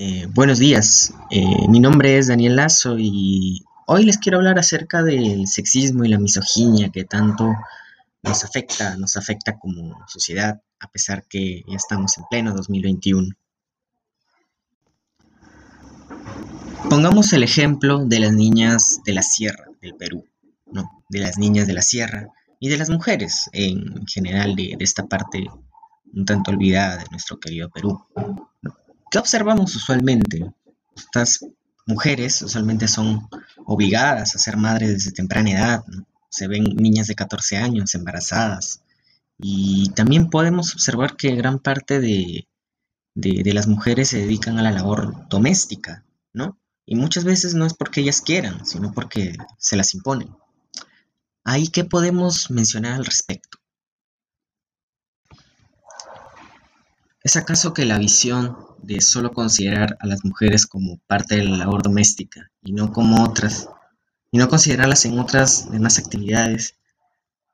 Eh, buenos días, eh, mi nombre es Daniel Lazo y hoy les quiero hablar acerca del sexismo y la misoginia que tanto nos afecta, nos afecta como sociedad, a pesar que ya estamos en pleno 2021. Pongamos el ejemplo de las niñas de la sierra del Perú, ¿no? de las niñas de la sierra y de las mujeres en general de, de esta parte un tanto olvidada de nuestro querido Perú. ¿Qué observamos usualmente? Estas mujeres usualmente son obligadas a ser madres desde temprana edad. Se ven niñas de 14 años embarazadas. Y también podemos observar que gran parte de, las mujeres se dedican a la labor doméstica, ¿no? Y muchas veces no es porque ellas quieran, sino porque se las imponen. ¿Ahí qué podemos mencionar al respecto? ¿Es acaso que la visión de solo considerar a las mujeres como parte de la labor doméstica y no como otras, y no considerarlas en otras demás actividades,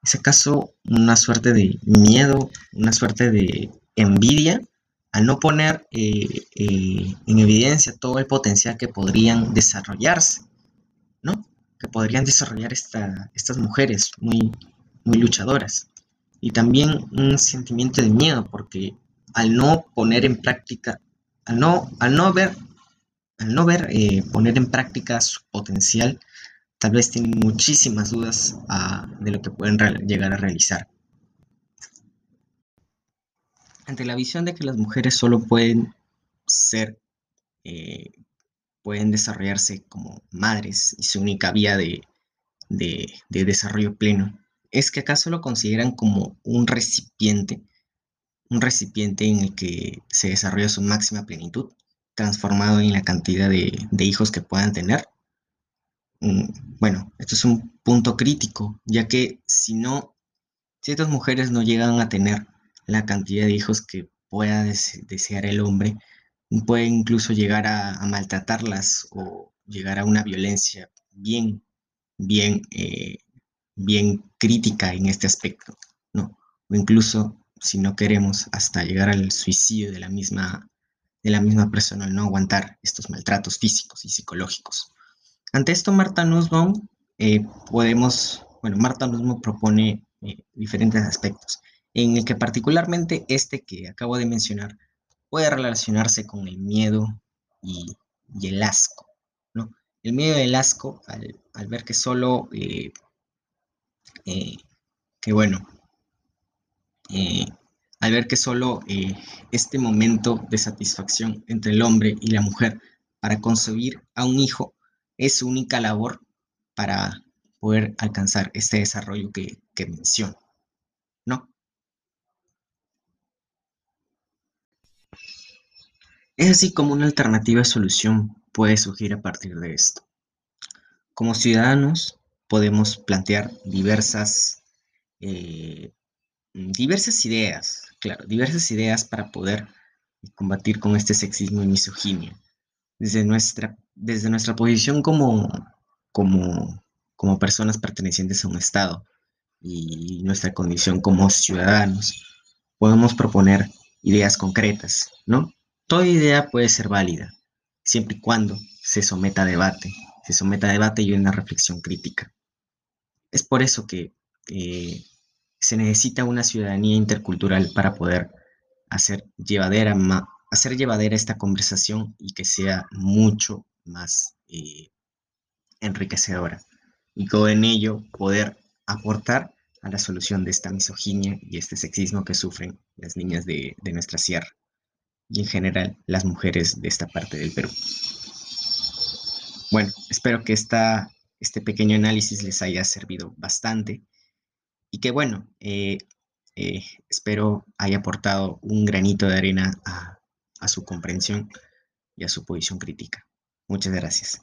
es acaso una suerte de miedo, una suerte de envidia al no poner eh, eh, en evidencia todo el potencial que podrían desarrollarse, ¿no? Que podrían desarrollar estas mujeres muy, muy luchadoras. Y también un sentimiento de miedo, porque al no poner en práctica, al no, al no ver, al no ver eh, poner en práctica su potencial, tal vez tienen muchísimas dudas ah, de lo que pueden llegar a realizar. Ante la visión de que las mujeres solo pueden ser, eh, pueden desarrollarse como madres y su única vía de, de desarrollo pleno, es que acaso lo consideran como un recipiente un recipiente en el que se desarrolla su máxima plenitud, transformado en la cantidad de, hijos que puedan tener. Mm, bueno, esto es un punto crítico, ya que si no, si estas mujeres no llegan a tener la cantidad de hijos que pueda desear el hombre, puede incluso llegar a, maltratarlas o llegar a una violencia bien, bien, eh, bien crítica en este aspecto, ¿no? O incluso si no queremos hasta llegar al suicidio de la misma, de la misma persona al no aguantar estos maltratos físicos y psicológicos. Ante esto, Marta Nussbaum, eh, podemos, bueno, Marta Nussbaum propone eh, diferentes aspectos, en el que particularmente este que acabo de mencionar puede relacionarse con el miedo y, el asco, ¿no? El miedo y el asco al, ver que solo, eh, que bueno, eh, al ver que solo eh, este momento de satisfacción entre el hombre y la mujer para concebir a un hijo es su única labor para poder alcanzar este desarrollo que, menciono, ¿no? Es así como una alternativa solución puede surgir a partir de esto. Como ciudadanos podemos plantear diversas eh, diversas ideas, claro, diversas ideas para poder combatir con este sexismo y misoginia. Desde nuestra, desde nuestra posición como, como, como personas pertenecientes a un Estado y nuestra condición como ciudadanos, podemos proponer ideas concretas, ¿no? Toda idea puede ser válida, siempre y cuando se someta a debate, se someta a debate y una reflexión crítica. Es por eso que eh, se necesita una ciudadanía intercultural para poder hacer llevadera, esta conversación y que sea mucho más eh, enriquecedora. Y con ello poder aportar a la solución de esta misoginia y este sexismo que sufren las niñas de, nuestra sierra y en general las mujeres de esta parte del Perú. Bueno, espero que esta, este pequeño análisis les haya servido bastante y que bueno, eh, eh, espero haya aportado un granito de arena a, a su comprensión y a su posición crítica. Muchas gracias.